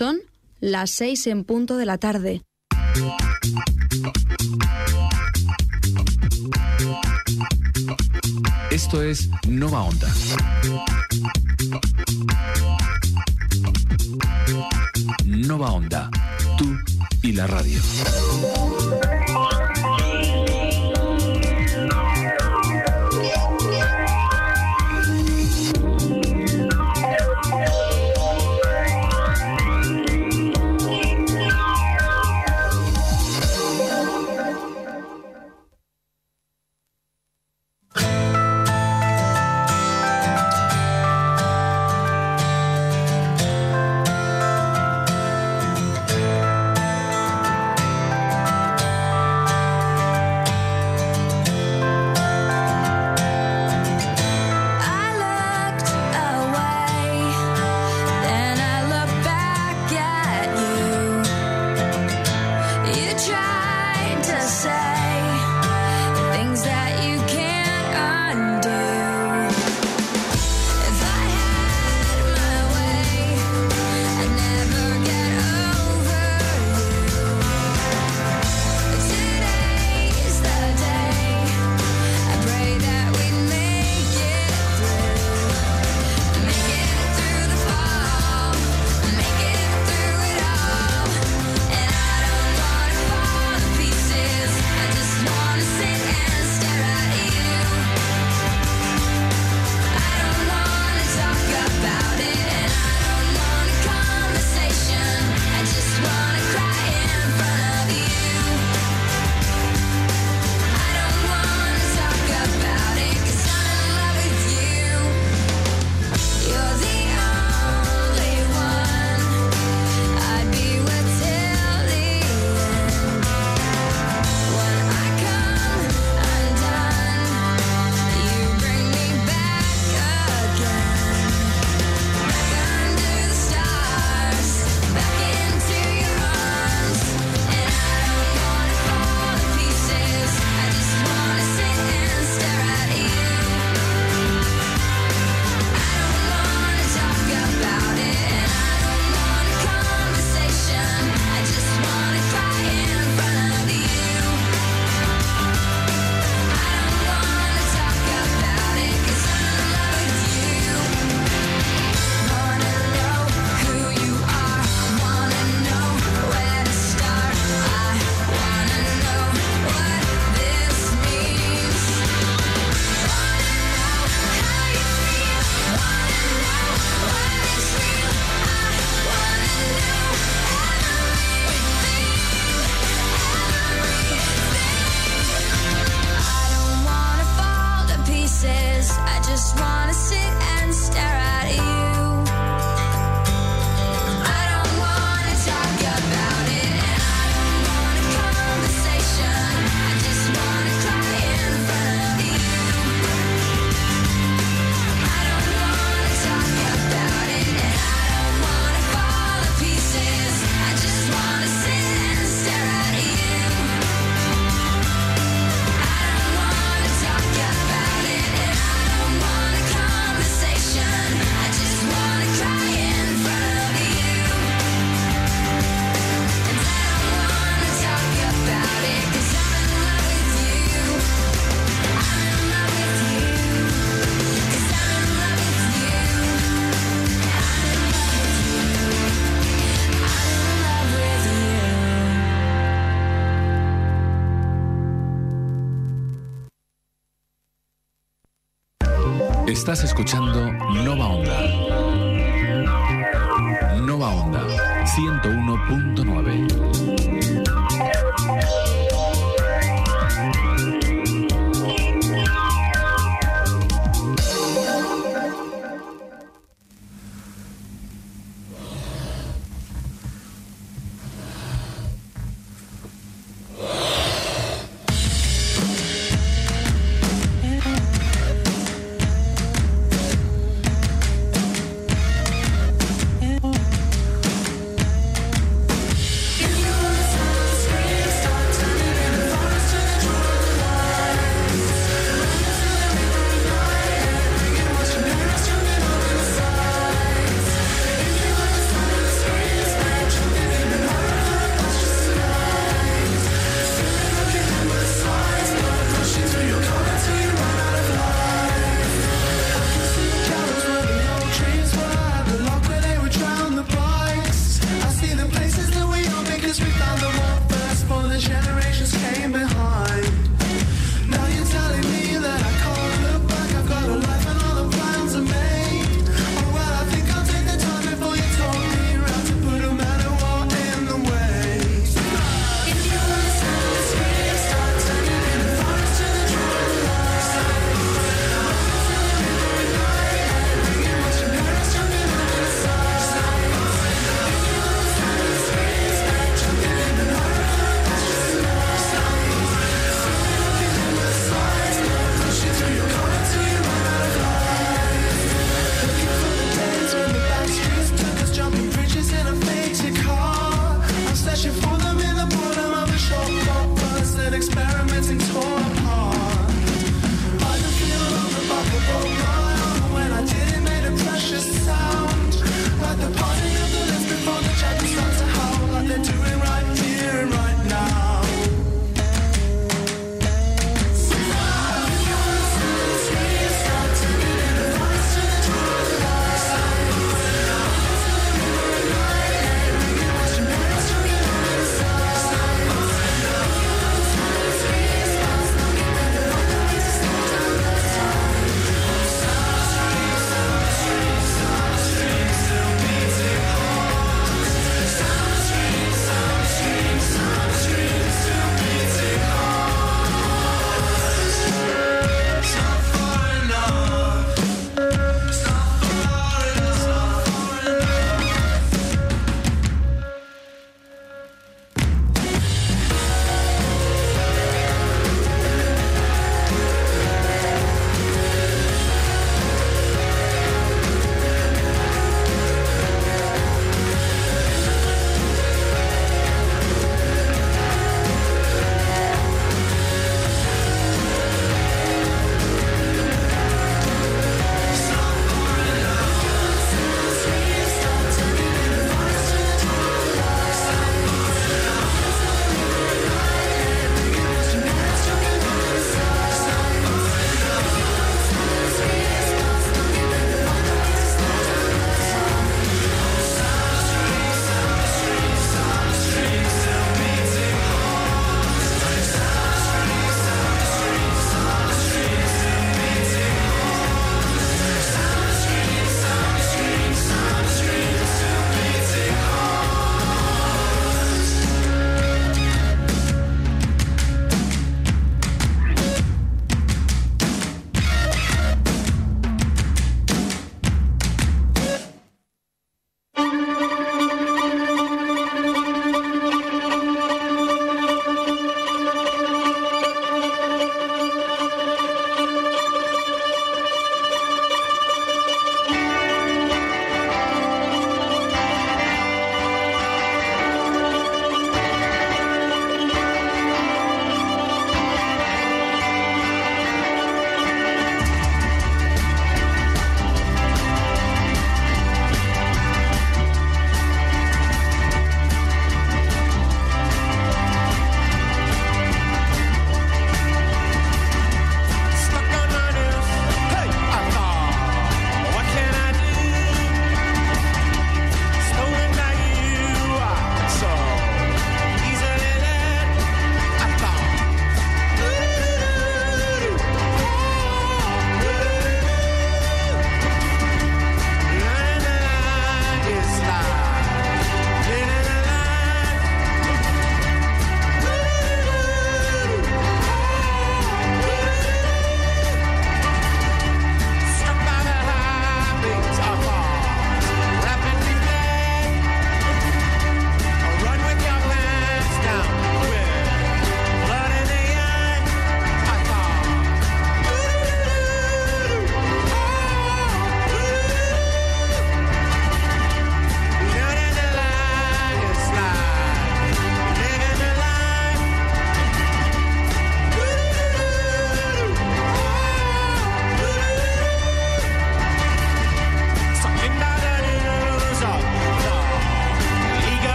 Son las seis en punto de la tarde. Esto es Nova Onda. Nova Onda, tú y la radio. Estás escuchando Nova Onda. Nova Onda 101.9.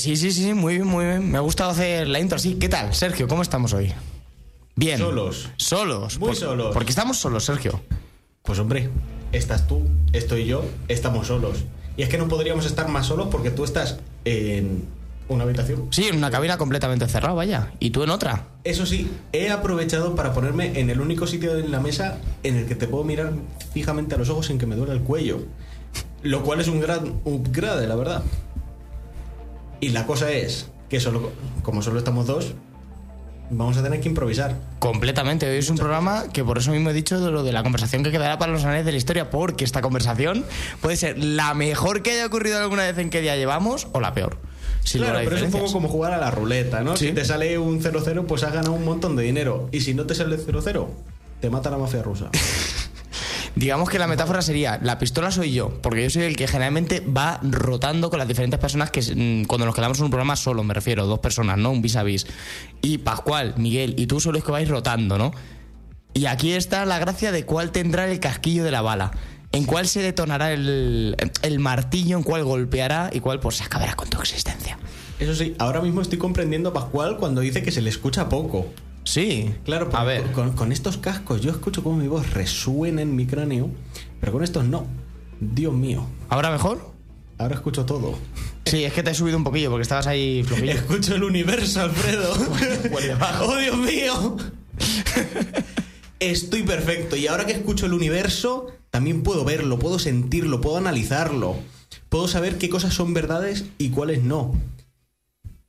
sí, sí, sí, muy bien, muy bien. Me ha gustado hacer la intro así. ¿Qué tal, Sergio? ¿Cómo estamos hoy? Bien. Solos. Solos. Muy Por- solos. Porque estamos solos, Sergio. Pues hombre, estás tú, estoy yo, estamos solos. Y es que no podríamos estar más solos porque tú estás en una habitación. Sí, en una cabina completamente cerrada, vaya. Y tú en otra. Eso sí, he aprovechado para ponerme en el único sitio en la mesa en el que te puedo mirar fijamente a los ojos sin que me duele el cuello. Lo cual es un gran upgrade, la verdad. Y la cosa es que solo, como solo estamos dos, vamos a tener que improvisar. Completamente. Hoy es un programa que por eso mismo he dicho de lo de la conversación que quedará para los anales de la historia, porque esta conversación puede ser la mejor que haya ocurrido alguna vez en que día llevamos o la peor. Sin claro, pero es un poco como jugar a la ruleta, ¿no? Sí. Si te sale un 0-0, pues has ganado un montón de dinero. Y si no te sale 0-0, te mata la mafia rusa. Digamos que la metáfora sería, la pistola soy yo, porque yo soy el que generalmente va rotando con las diferentes personas que mm, cuando nos quedamos en un programa solo, me refiero, dos personas, ¿no? Un vis a vis. Y Pascual, Miguel y tú sois que vais rotando, ¿no? Y aquí está la gracia de cuál tendrá el casquillo de la bala. En cuál se detonará el, el martillo, en cuál golpeará y cuál pues se acabará con tu existencia. Eso sí, ahora mismo estoy comprendiendo a Pascual cuando dice que se le escucha poco. Sí. Claro, a ver. Con, con estos cascos yo escucho cómo mi voz resuena en mi cráneo, pero con estos no. Dios mío, ¿Ahora mejor? ahora escucho todo. Sí, es que te he subido un poquillo porque estabas ahí flojillo. Escucho el universo, Alfredo. ¡Oh, Dios mío! Estoy perfecto. Y ahora que escucho el universo, también puedo verlo, puedo sentirlo, puedo analizarlo. Puedo saber qué cosas son verdades y cuáles no.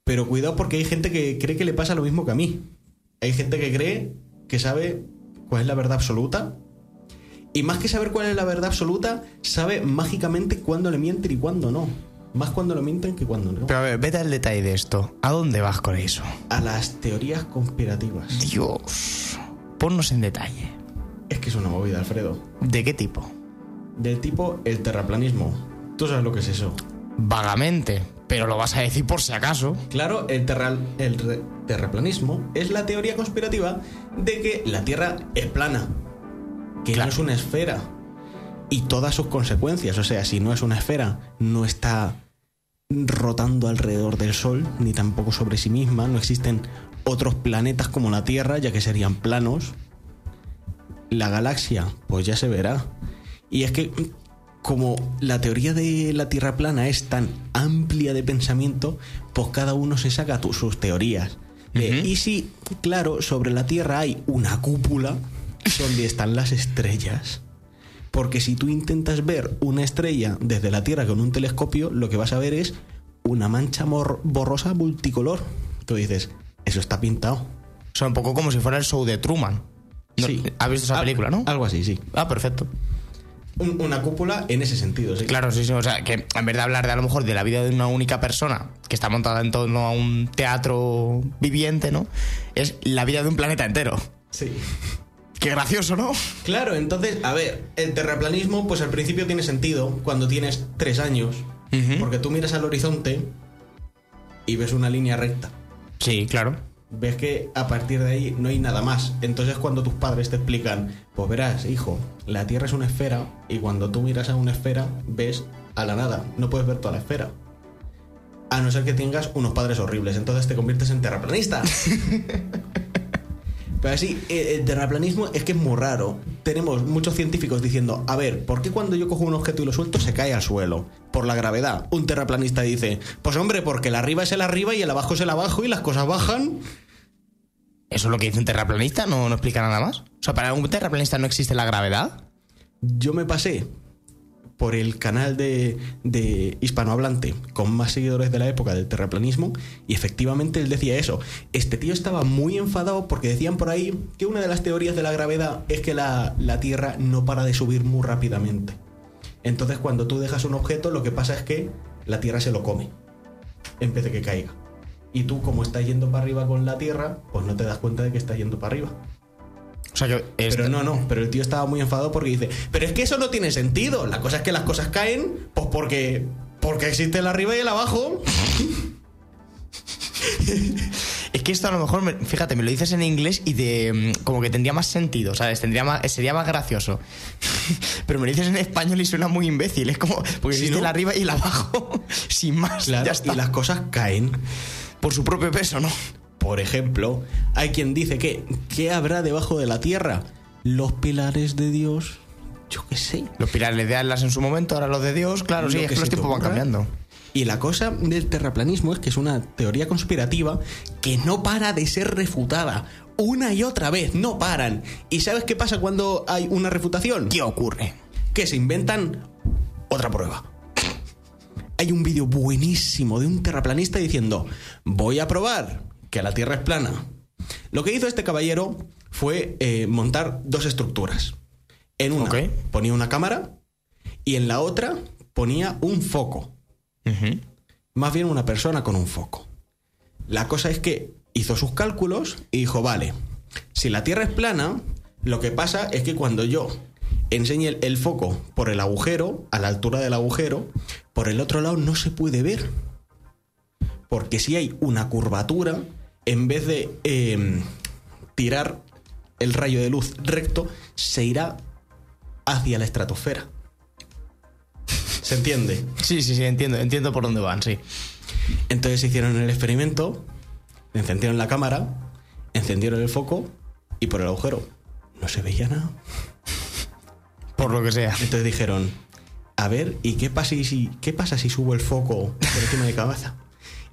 Pero cuidado porque hay gente que cree que le pasa lo mismo que a mí. Hay gente que cree que sabe cuál es la verdad absoluta. Y más que saber cuál es la verdad absoluta, sabe mágicamente cuándo le mienten y cuándo no. Más cuando le mienten que cuando no. Pero a ver, vete al detalle de esto. ¿A dónde vas con eso? A las teorías conspirativas. Dios. Ponnos en detalle. Es que es una movida, Alfredo. ¿De qué tipo? Del tipo el terraplanismo. ¿Tú sabes lo que es eso? Vagamente. Pero lo vas a decir por si acaso. Claro, el, terra- el terraplanismo es la teoría conspirativa de que la Tierra es plana, que Claro. no es una esfera y todas sus consecuencias. O sea, si no es una esfera, no está rotando alrededor del Sol, ni tampoco sobre sí misma. No existen otros planetas como la Tierra, ya que serían planos. La galaxia, pues ya se verá. Y es que como la teoría de la Tierra plana es tan amplia de pensamiento, pues cada uno se saca sus teorías. De. Y si, claro, sobre la Tierra hay una cúpula donde están las estrellas. Porque si tú intentas ver una estrella desde la Tierra con un telescopio, lo que vas a ver es una mancha borrosa multicolor. Tú dices, eso está pintado. O sea, un poco como si fuera el show de Truman. No- Sí. ¿Has visto esa Al- película, no? Algo así, sí. Ah, perfecto. Un- una cúpula en ese sentido, sí. Claro, sí, sí. O sea, que en vez de hablar de a lo mejor de la vida de una única persona que está montada en torno a un teatro viviente, ¿no? Es la vida de un planeta entero. Sí. Qué gracioso, ¿no? Claro, entonces, a ver, el terraplanismo, pues al principio tiene sentido cuando tienes tres años, porque tú miras al horizonte y ves una línea recta. Sí, claro. Ves que a partir de ahí no hay nada más. Entonces cuando tus padres te explican, pues verás, hijo, la Tierra es una esfera y cuando tú miras a una esfera ves a la nada, no puedes ver toda la esfera. A no ser que tengas unos padres horribles, entonces te conviertes en terraplanista. Pero así, eh, el terraplanismo es que es muy raro. Tenemos muchos científicos diciendo, a ver, ¿por qué cuando yo cojo un objeto y lo suelto se cae al suelo? Por la gravedad. Un terraplanista dice, pues hombre, porque el arriba es el arriba y el abajo es el abajo y las cosas bajan. ¿Eso es lo que dice un terraplanista? ¿No, no explica nada más? O sea, para un terraplanista no existe la gravedad. Yo me pasé por el canal de, hispanohablante con más seguidores de la época del terraplanismo y efectivamente él decía eso. Este tío estaba muy enfadado porque decían por ahí que una de las teorías de la gravedad es que la, la Tierra no para de subir muy rápidamente. Entonces cuando tú dejas un objeto lo que pasa es que la Tierra se lo come en vez de que caiga. Y tú como estás yendo para arriba con la Tierra, pues no te das cuenta de que estás yendo para arriba. O sea, que es- Pero no, no, pero el tío estaba muy enfadado porque dice, pero es que eso no tiene sentido. La cosa es que las cosas caen, pues porque, porque existe el arriba y el abajo. Es que esto a lo mejor, me- fíjate, me lo dices en inglés y de, mm, como que tendría más sentido, ¿sabes? Tendría más, sería más gracioso. Pero me lo dices en español y suena muy imbécil. Es como, porque Sí, existe ¿no? el arriba y el abajo, sin más. Claro, ya está. y las cosas caen. Por su propio peso, ¿no? Por ejemplo, hay quien dice que ¿qué habrá debajo de la tierra? Los pilares de Dios. Yo qué sé. Los pilares de Atlas en su momento, ahora los de Dios, claro, sí, es que los tiempos van cambiando. Y la cosa del terraplanismo es que es una teoría conspirativa que no para de ser refutada. Una y otra vez, no paran. ¿Y sabes qué pasa cuando hay una refutación? ¿Qué ocurre? Que se inventan otra prueba. Hay un vídeo buenísimo de un terraplanista diciendo, voy a probar que la Tierra es plana. Lo que hizo este caballero fue eh, montar dos estructuras. En una ponía una cámara y en la otra ponía un foco. Más bien una persona con un foco. La cosa es que hizo sus cálculos y dijo, vale, si la Tierra es plana, lo que pasa es que cuando yo enseñe el, el foco por el agujero, a la altura del agujero, por el otro lado no se puede ver. Porque si hay una curvatura, en vez de eh, tirar el rayo de luz recto, se irá hacia la estratosfera. ¿Se entiende? Sí, sí, sí, entiendo, entiendo por dónde van, sí. Entonces hicieron el experimento, encendieron la cámara, encendieron el foco y por el agujero no se veía nada. Por lo que sea. Entonces dijeron, a ver, ¿y qué pasa si, qué pasa si subo el foco por encima de cabeza?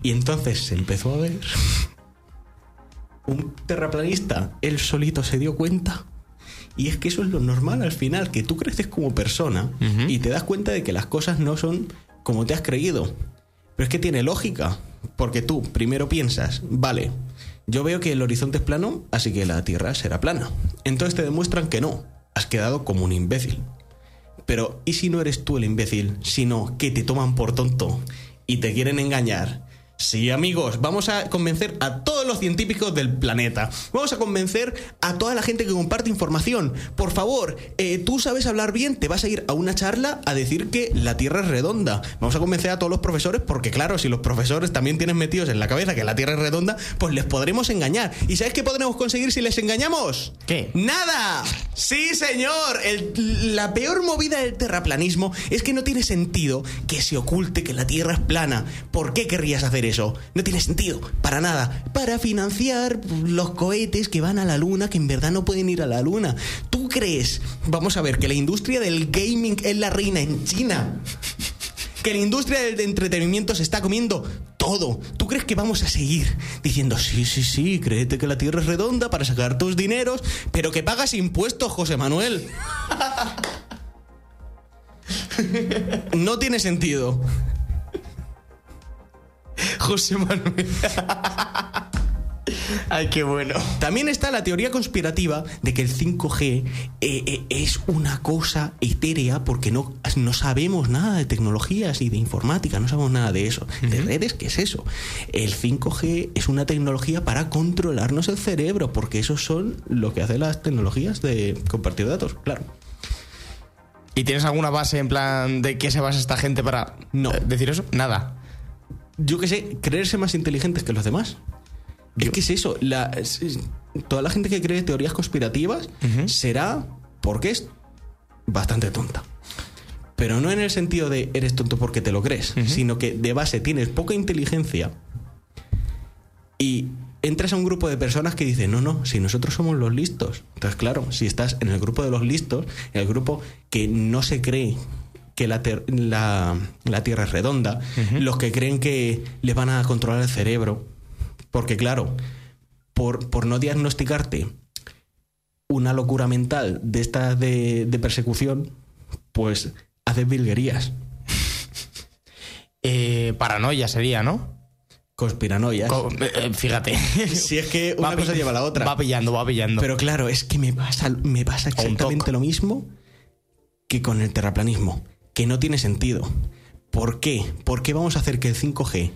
Y entonces se empezó a ver. Un terraplanista, él solito se dio cuenta. Y es que eso es lo normal al final, que tú creces como persona y te das cuenta de que las cosas no son como te has creído. Pero es que tiene lógica, porque tú primero piensas, vale, yo veo que el horizonte es plano, así que la Tierra será plana. Entonces te demuestran que no, has quedado como un imbécil. Pero, ¿y si no eres tú el imbécil, sino que te toman por tonto y te quieren engañar? Sí, amigos, vamos a convencer a todos los científicos del planeta. Vamos a convencer a toda la gente que comparte información. Por favor, eh, tú sabes hablar bien, te vas a ir a una charla a decir que la Tierra es redonda. Vamos a convencer a todos los profesores porque, claro, si los profesores también tienen metidos en la cabeza que la Tierra es redonda, pues les podremos engañar. ¿Y sabes qué podremos conseguir si les engañamos? ¿Qué? ¡Nada! Sí, señor. El- la peor movida del terraplanismo es que no tiene sentido que se oculte que la Tierra es plana. ¿Por qué querrías hacer eso? No tiene sentido, para nada. Para financiar los cohetes que van a la Luna, que en verdad no pueden ir a la Luna. ¿Tú crees, vamos a ver, que la industria del gaming es la reina en China? que la industria del entretenimiento se está comiendo todo. ¿Tú crees que vamos a seguir diciendo, sí, sí, sí, créete que la Tierra es redonda para sacar tus dineros, pero que pagas impuestos, José Manuel? No tiene sentido. José Manuel. Ay, qué bueno. También está la teoría conspirativa de que el 5G eh, eh, es una cosa etérea porque no, no sabemos nada de tecnologías y de informática, no sabemos nada de eso. De redes, ¿qué es eso? El 5G es una tecnología para controlarnos el cerebro, porque eso son lo que hacen las tecnologías de compartir datos, claro. ¿Y tienes alguna base en plan de qué se basa esta gente para No. eh, decir eso? Nada. Yo qué sé, creerse más inteligentes que los demás. Es Yo- que es eso, la, es- es- toda la gente que cree teorías conspirativas será porque es bastante tonta. Pero no en el sentido de eres tonto porque te lo crees, sino que de base tienes poca inteligencia y entras a un grupo de personas que dicen, no, no, si nosotros somos los listos. Entonces, claro, si estás en el grupo de los listos, en el grupo que no se cree que la, la- la Tierra es redonda, los que creen que les van a controlar el cerebro, porque claro, por, por no diagnosticarte una locura mental de estas de, de persecución, pues haces virguerías, Eh, paranoia sería, ¿no? conspiranoias. Co- eh, eh, fíjate. Si es que una Va cosa lleva a la otra. Va pillando, va pillando. Pero claro, es que me pasa, me pasa exactamente lo mismo que con el terraplanismo, que no tiene sentido. ¿Por qué? ¿Por qué vamos a hacer que el 5G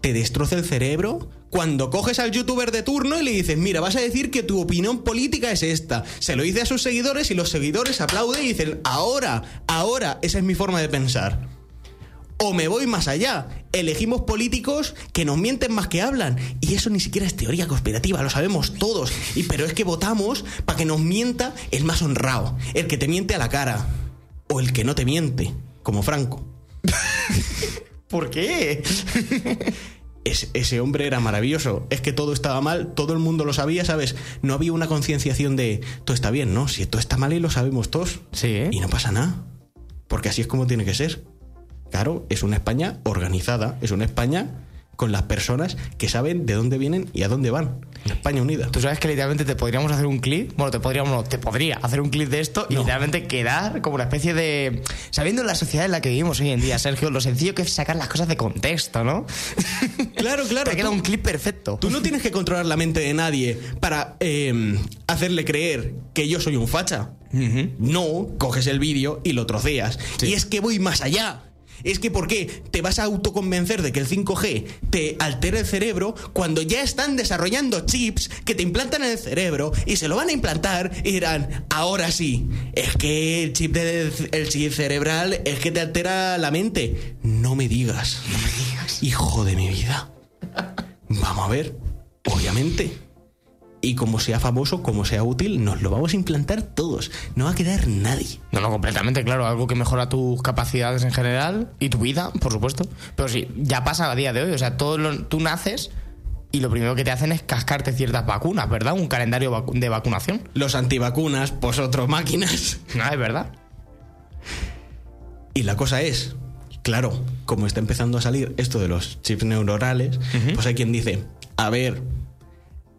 te destroce el cerebro cuando coges al youtuber de turno y le dices, mira, vas a decir que tu opinión política es esta? Se lo dice a sus seguidores y los seguidores aplauden y dicen, ahora, ahora, esa es mi forma de pensar. O me voy más allá. Elegimos políticos que nos mienten más que hablan. Y eso ni siquiera es teoría conspirativa, lo sabemos todos. Y, pero es que votamos para que nos mienta el más honrado, el que te miente a la cara. O el que no te miente, como Franco. ¿Por qué? Es- ese hombre era maravilloso. Es que todo estaba mal, todo el mundo lo sabía, ¿sabes? No había una concienciación de todo está bien, ¿no? Si todo está mal y lo sabemos todos. Sí, ¿eh? Y no pasa nada. Porque así es como tiene que ser. Claro, es una España organizada, es una España con las personas que saben de dónde vienen y a dónde van. España unida. Tú sabes que literalmente te podríamos hacer un clip, bueno, te podríamos, no, te podría hacer un clip de esto y No. literalmente quedar como una especie de... Sabiendo la sociedad en la que vivimos hoy en día, Sergio, lo sencillo que es sacar las cosas de contexto, ¿no? Claro, claro. Te queda tú- un clip perfecto. Tú no tienes que controlar la mente de nadie para eh, hacerle creer que yo soy un facha. No, coges el vídeo y lo troceas. Sí. Y es que voy más allá. Es que ¿por qué te vas a autoconvencer de que el 5G te altera el cerebro cuando ya están desarrollando chips que te implantan en el cerebro y se lo van a implantar y dirán, ahora sí, es que el chip, de- el chip cerebral es que te altera la mente. No me digas, no me digas. Hijo de mi vida. Vamos a ver, obviamente. Y como sea famoso, como sea útil, nos lo vamos a implantar todos. No va a quedar nadie. No, no, completamente, claro. Algo que mejora tus capacidades en general y tu vida, por supuesto. Pero sí, ya pasa a día de hoy. O sea, todo lo- tú naces y lo primero que te hacen es cascarte ciertas vacunas, ¿verdad? Un calendario vacu- de vacunación. Los antivacunas, pues otros máquinas. No, es verdad. Y la cosa es, claro, como está empezando a salir esto de los chips neuronales, pues hay quien dice, a ver,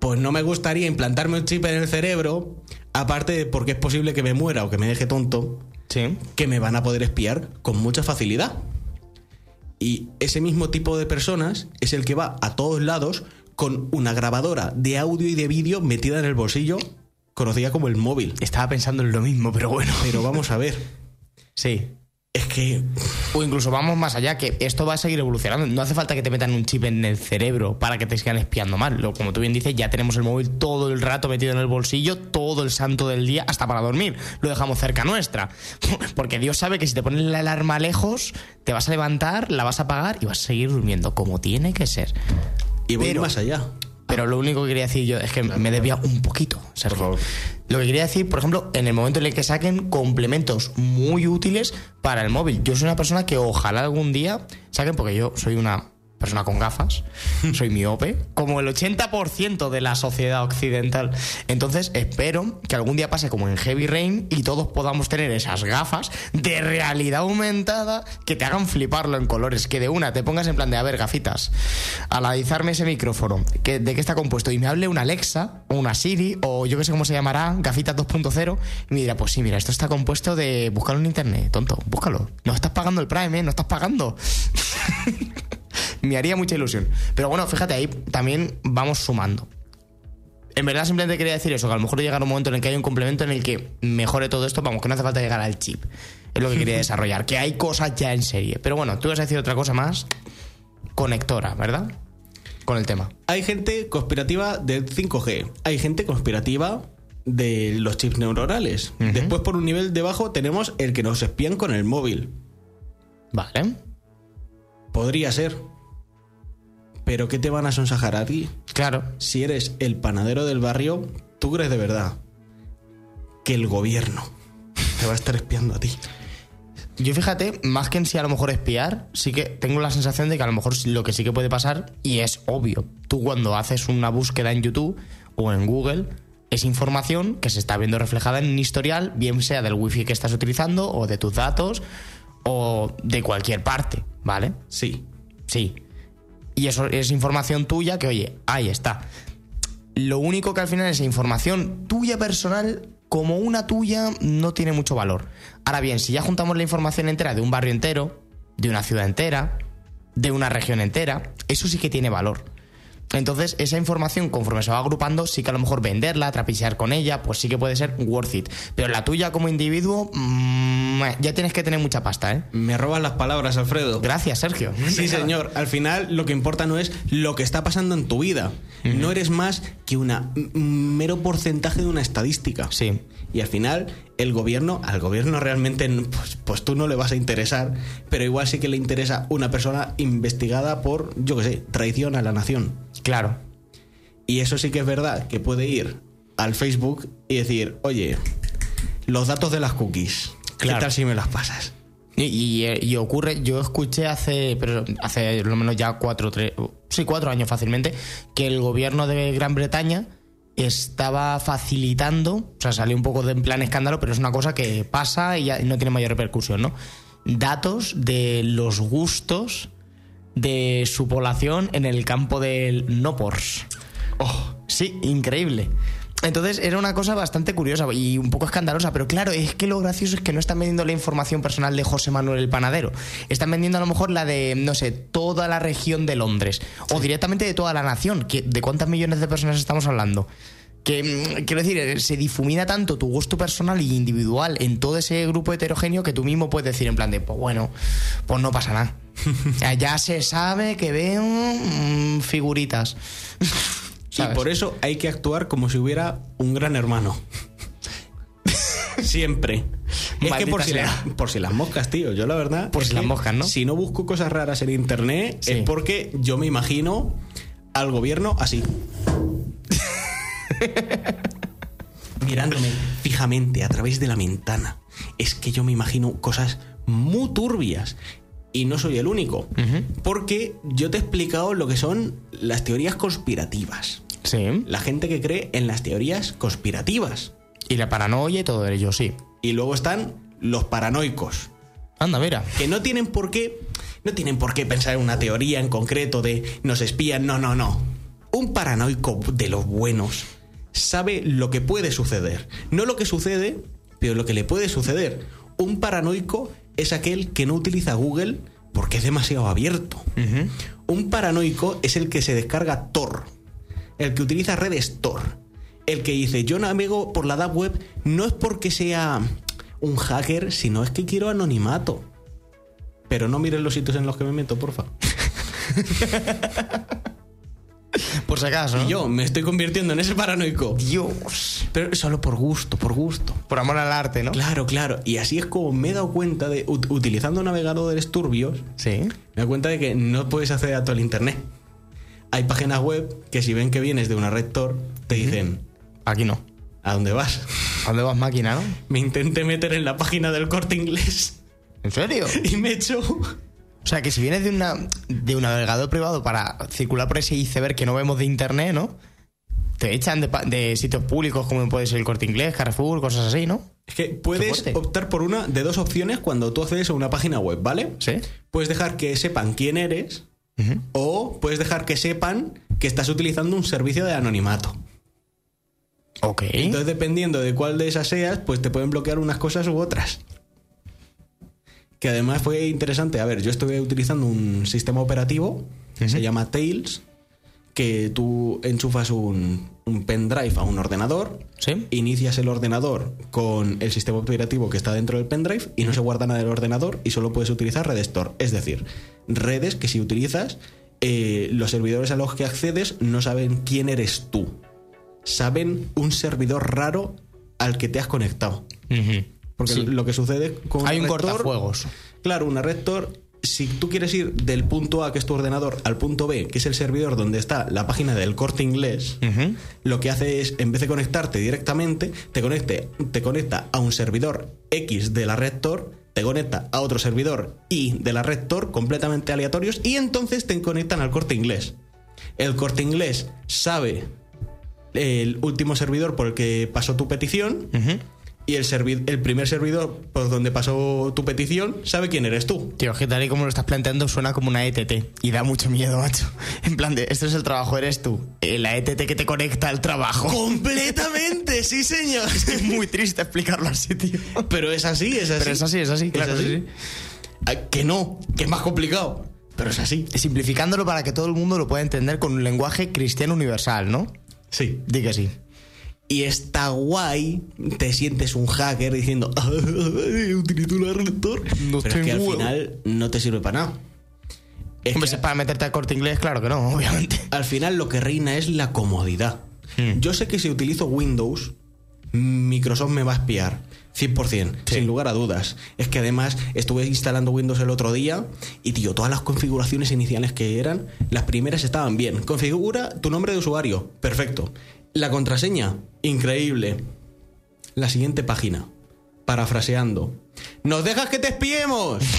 pues no me gustaría implantarme un chip en el cerebro, aparte de porque es posible que me muera o que me deje tonto, Sí. que me van a poder espiar con mucha facilidad. Y ese mismo tipo de personas es el que va a todos lados con una grabadora de audio y de vídeo metida en el bolsillo, conocida como el móvil. Estaba pensando en lo mismo, pero bueno. Pero vamos a ver, Sí. Es que O incluso vamos más allá, que esto va a seguir evolucionando. No hace falta que te metan un chip en el cerebro para que te sigan espiando mal. Como tú bien dices, ya tenemos el móvil todo el rato metido en el bolsillo, todo el santo del día, hasta para dormir. Lo dejamos cerca nuestra. Porque Dios sabe que si te pones la alarma lejos, te vas a levantar, la vas a apagar y vas a seguir durmiendo como tiene que ser. y voy Pero- más allá. Pero lo único que quería decir yo es que me desvía un poquito, Sergio. Por favor. Lo que quería decir, por ejemplo, en el momento en el que saquen complementos muy útiles para el móvil. Yo soy una persona que ojalá algún día saquen, porque yo soy una persona con gafas, soy miope, como el 80% de la sociedad occidental. Entonces espero que algún día pase como en Heavy Rain y todos podamos tener esas gafas de realidad aumentada que te hagan fliparlo en colores, que de una te pongas en plan de, a ver, gafitas, analizarme ese micrófono, que, de qué está compuesto, y me hable una Alexa, o una Siri, o yo que sé cómo se llamará, gafitas 2.0, y me dirá, pues sí, mira, esto está compuesto de... Búscalo en internet, tonto, búscalo. No estás pagando el Prime, ¿eh? No estás pagando. me haría mucha ilusión. Pero bueno, fíjate, ahí también vamos sumando. En verdad simplemente quería decir eso, que a lo mejor llegará un momento en el que hay un complemento en el que mejore todo esto, vamos, que no hace falta llegar al chip. Es lo que quería desarrollar, que hay cosas ya en serie. Pero bueno, tú vas a decir otra cosa más conectora, ¿verdad? Con el tema. Hay gente conspirativa del 5G. Hay gente conspirativa de los chips neuronales. Después, por un nivel debajo, tenemos el que nos espían con el móvil. Vale. Podría ser. Pero ¿qué te van a sonsajar a ti? Claro. Si eres el panadero del barrio, ¿tú crees de verdad que el gobierno te va a estar espiando a ti? Yo fíjate, más que en sí a lo mejor espiar, sí que tengo la sensación de que a lo mejor lo que sí que puede pasar, y es obvio, tú cuando haces una búsqueda en YouTube o en Google, es información que se está viendo reflejada en un historial, bien sea del wifi que estás utilizando, o de tus datos, o de cualquier parte, ¿vale? Sí. Sí. Y eso es información tuya que, oye, ahí está. Lo único que al final esa información tuya personal, como una tuya, no tiene mucho valor. Ahora bien, si ya juntamos la información entera de un barrio entero, de una ciudad entera, de una región entera, eso sí que tiene valor. Entonces, esa información, conforme se va agrupando, sí que a lo mejor venderla, trapichear con ella, pues sí que puede ser worth it. Pero la tuya como individuo, mm, ya tienes que tener mucha pasta, ¿eh? Me robas las palabras, Alfredo. Gracias, Sergio. Sí, señor. Al final lo que importa no es lo que está pasando en tu vida. No eres más que un mero porcentaje de una estadística. Sí. Y al final el gobierno, al gobierno realmente, pues, pues tú no le vas a interesar, pero igual sí que le interesa una persona investigada por, yo qué sé, traición a la nación. Claro. Y eso sí que es verdad, que puede ir al Facebook y decir, oye, los datos de las cookies, Claro. ¿qué tal si me las pasas? Y, y- y ocurre, yo escuché hace, pero hace lo menos ya cuatro, tres, sí, cuatro años fácilmente, que el gobierno de Gran Bretaña estaba facilitando, o sea, salió un poco de en plan escándalo, pero es una cosa que pasa y ya no tiene mayor repercusión, ¿no? Datos de los gustos de su población en el campo del no pors. Oh, sí, increíble. Entonces era una cosa bastante curiosa y un poco escandalosa, pero claro, es que lo gracioso es que no están vendiendo la información personal de José Manuel el Panadero. Están vendiendo a lo mejor la de, no sé, toda la región de Londres o directamente de toda la nación. que- ¿De cuántas millones de personas estamos hablando? Que, mm, quiero decir, eh, se difumina tanto tu gusto personal y individual en todo ese grupo heterogéneo que tú mismo puedes decir en plan de, pues bueno, pues no pasa nada. ya, ya se sabe que veo mm, figuritas. Y por eso hay que actuar como si hubiera un gran hermano. Siempre. Es que por si, las, por si las moscas, tío. Yo la verdad. Por si las moscas, ¿no? Si no busco cosas raras en internet, Sí. es porque yo me imagino al gobierno así. Mirándome fijamente a través de la ventana. Es que yo me imagino cosas muy turbias. Y no soy el único. Porque yo te he explicado lo que son las teorías conspirativas Sí. la gente que cree en las teorías conspirativas. Y la paranoia y todo ello, sí. Y luego están los paranoicos, Anda, mira. que no tienen por qué no tienen por qué pensar en una teoría en concreto de nos espían, no, no, no. Un paranoico de los buenos sabe lo que puede suceder, no lo que sucede, pero lo que le puede suceder. Un paranoico es aquel que no utiliza Google porque es demasiado abierto. Un paranoico es el que se descarga Tor, el que utiliza redes Tor, el que dice yo navego por la dark web no es porque sea un hacker, sino es que quiero anonimato. Pero no miren los sitios en los que me meto, porfa. Por si acaso. ¿no? Y yo me estoy convirtiendo en ese paranoico. Dios. Pero solo por gusto, por gusto. Por amor al arte, ¿no? Claro, claro. Y así es como me he dado cuenta de, ut- utilizando navegadores turbios, Sí. me he dado cuenta de que no puedes acceder a todo el internet. Hay páginas web que si ven que vienes de una red Tor, te dicen, Aquí no. ¿a dónde vas? ¿A dónde vas, máquina, no? Me intenté meter en la página del corte inglés ¿En serio? y me echó. O sea, que si vienes de, una, de un navegador privado para circular por ese iceberg que no vemos de internet, ¿no? Te echan de, de sitios públicos como puede ser el corte inglés, Carrefour, cosas así, ¿no? Es que puedes optar por una de dos opciones cuando tú accedes a una página web, ¿vale? Sí. Puedes dejar que sepan quién eres O puedes dejar que sepan que estás utilizando un servicio de anonimato. Ok. Entonces, dependiendo de cuál de esas seas, pues te pueden bloquear unas cosas u otras. Que además fue interesante. A ver, yo estuve utilizando un sistema operativo, se llama Tails, que tú enchufas un, un pendrive a un ordenador, Sí. inicias el ordenador con el sistema operativo que está dentro del pendrive y no se guarda nada del ordenador y solo puedes utilizar redes Tor. Es decir, redes que si utilizas, eh, los servidores a los que accedes no saben quién eres tú. Saben un servidor raro al que te has conectado. Porque Sí. lo que sucede con Hay un una red Tor- cortafuegos. Claro, una red Tor, si tú quieres ir del punto A, que es tu ordenador, al punto B, que es el servidor donde está la página del corte inglés, lo que hace es, en vez de conectarte directamente, te, conecte, te conecta a un servidor X de la red Tor, te conecta a otro servidor Y de la red Tor, completamente aleatorios, y entonces te conectan al corte inglés. El corte inglés sabe el último servidor por el que pasó tu petición. Y el, primer servidor por donde pasó tu petición sabe quién eres tú. Tío, es que tal y como lo estás planteando suena como una ETT y da mucho miedo, macho. En plan de, esto es el trabajo, eres tú. Eh, La ETT que te conecta al trabajo. Completamente, sí señor. Es muy triste explicarlo así, tío. Pero es así, es así. Pero es así, es así, claro. así. sí, sí. Ah, Que no, que es más complicado. Pero es así. Simplificándolo para que todo el mundo lo pueda entender con un lenguaje cristiano universal, ¿no? Sí. Di que sí. Y está guay, te sientes un hacker diciendo, "Ah, utilizo Tor". No Pero es que al final no te sirve para nada. Es Hombre, que para meterte al corte inglés, claro que no, obviamente. al final lo que reina es la comodidad. Hmm. Yo sé que si utilizo Windows, Microsoft me va a espiar. 100%, sin lugar a dudas. Es que además estuve instalando Windows el otro día y, tío, todas las configuraciones iniciales que eran, las primeras estaban bien. Configura tu nombre de usuario, perfecto. La contraseña, increíble. La siguiente página, parafraseando. ¿Nos dejas que te espiemos?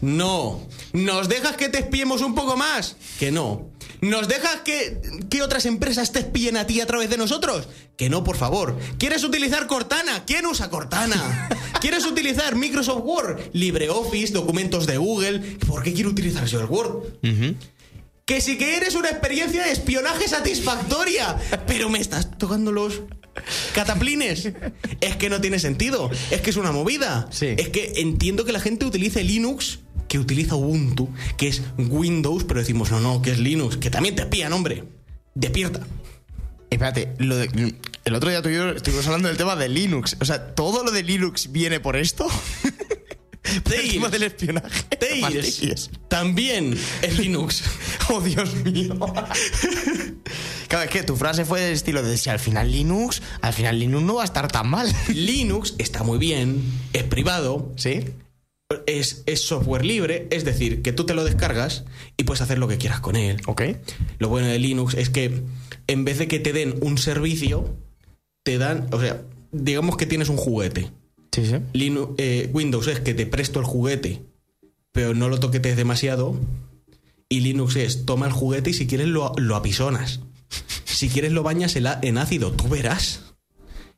No. ¿Nos dejas que te espiemos un poco más? Que no. ¿Nos dejas que, que otras empresas te espíen a ti a través de nosotros? Que no, por favor. ¿Quieres utilizar Cortana? ¿Quién usa Cortana? ¿Quieres utilizar Microsoft Word? LibreOffice, documentos de Google. ¿Por qué quiero utilizar yo el Word? Que si que eres una experiencia de espionaje satisfactoria. Pero me estás tocando los cataplines. Es que no tiene sentido. Es que es una movida. Sí. Es que entiendo que la gente utilice Linux, que utiliza Ubuntu, que es Windows, pero decimos, no, no, que es Linux, que también te espían, hombre. Despierta. Espérate, lo de- el otro día tú y yo estuvimos hablando del tema de Linux. O sea, ¿todo lo de Linux viene por esto? El tema del espionaje. También es Linux. Oh, Dios mío. Claro, es que tu frase fue del estilo de si al final Linux, al final Linux no va a estar tan mal. Linux está muy bien, es privado, ¿Sí? es, es software libre, es decir, que tú te lo descargas y puedes hacer lo que quieras con él. Ok. Lo bueno de Linux es que en vez de que te den un servicio, te dan, o sea, digamos que tienes un juguete. Sí, sí. Linux, eh, Windows es que te presto el juguete, pero no lo toquetes demasiado. Y Linux es toma el juguete y si quieres lo, lo apisonas. Si quieres lo bañas en ácido, tú verás.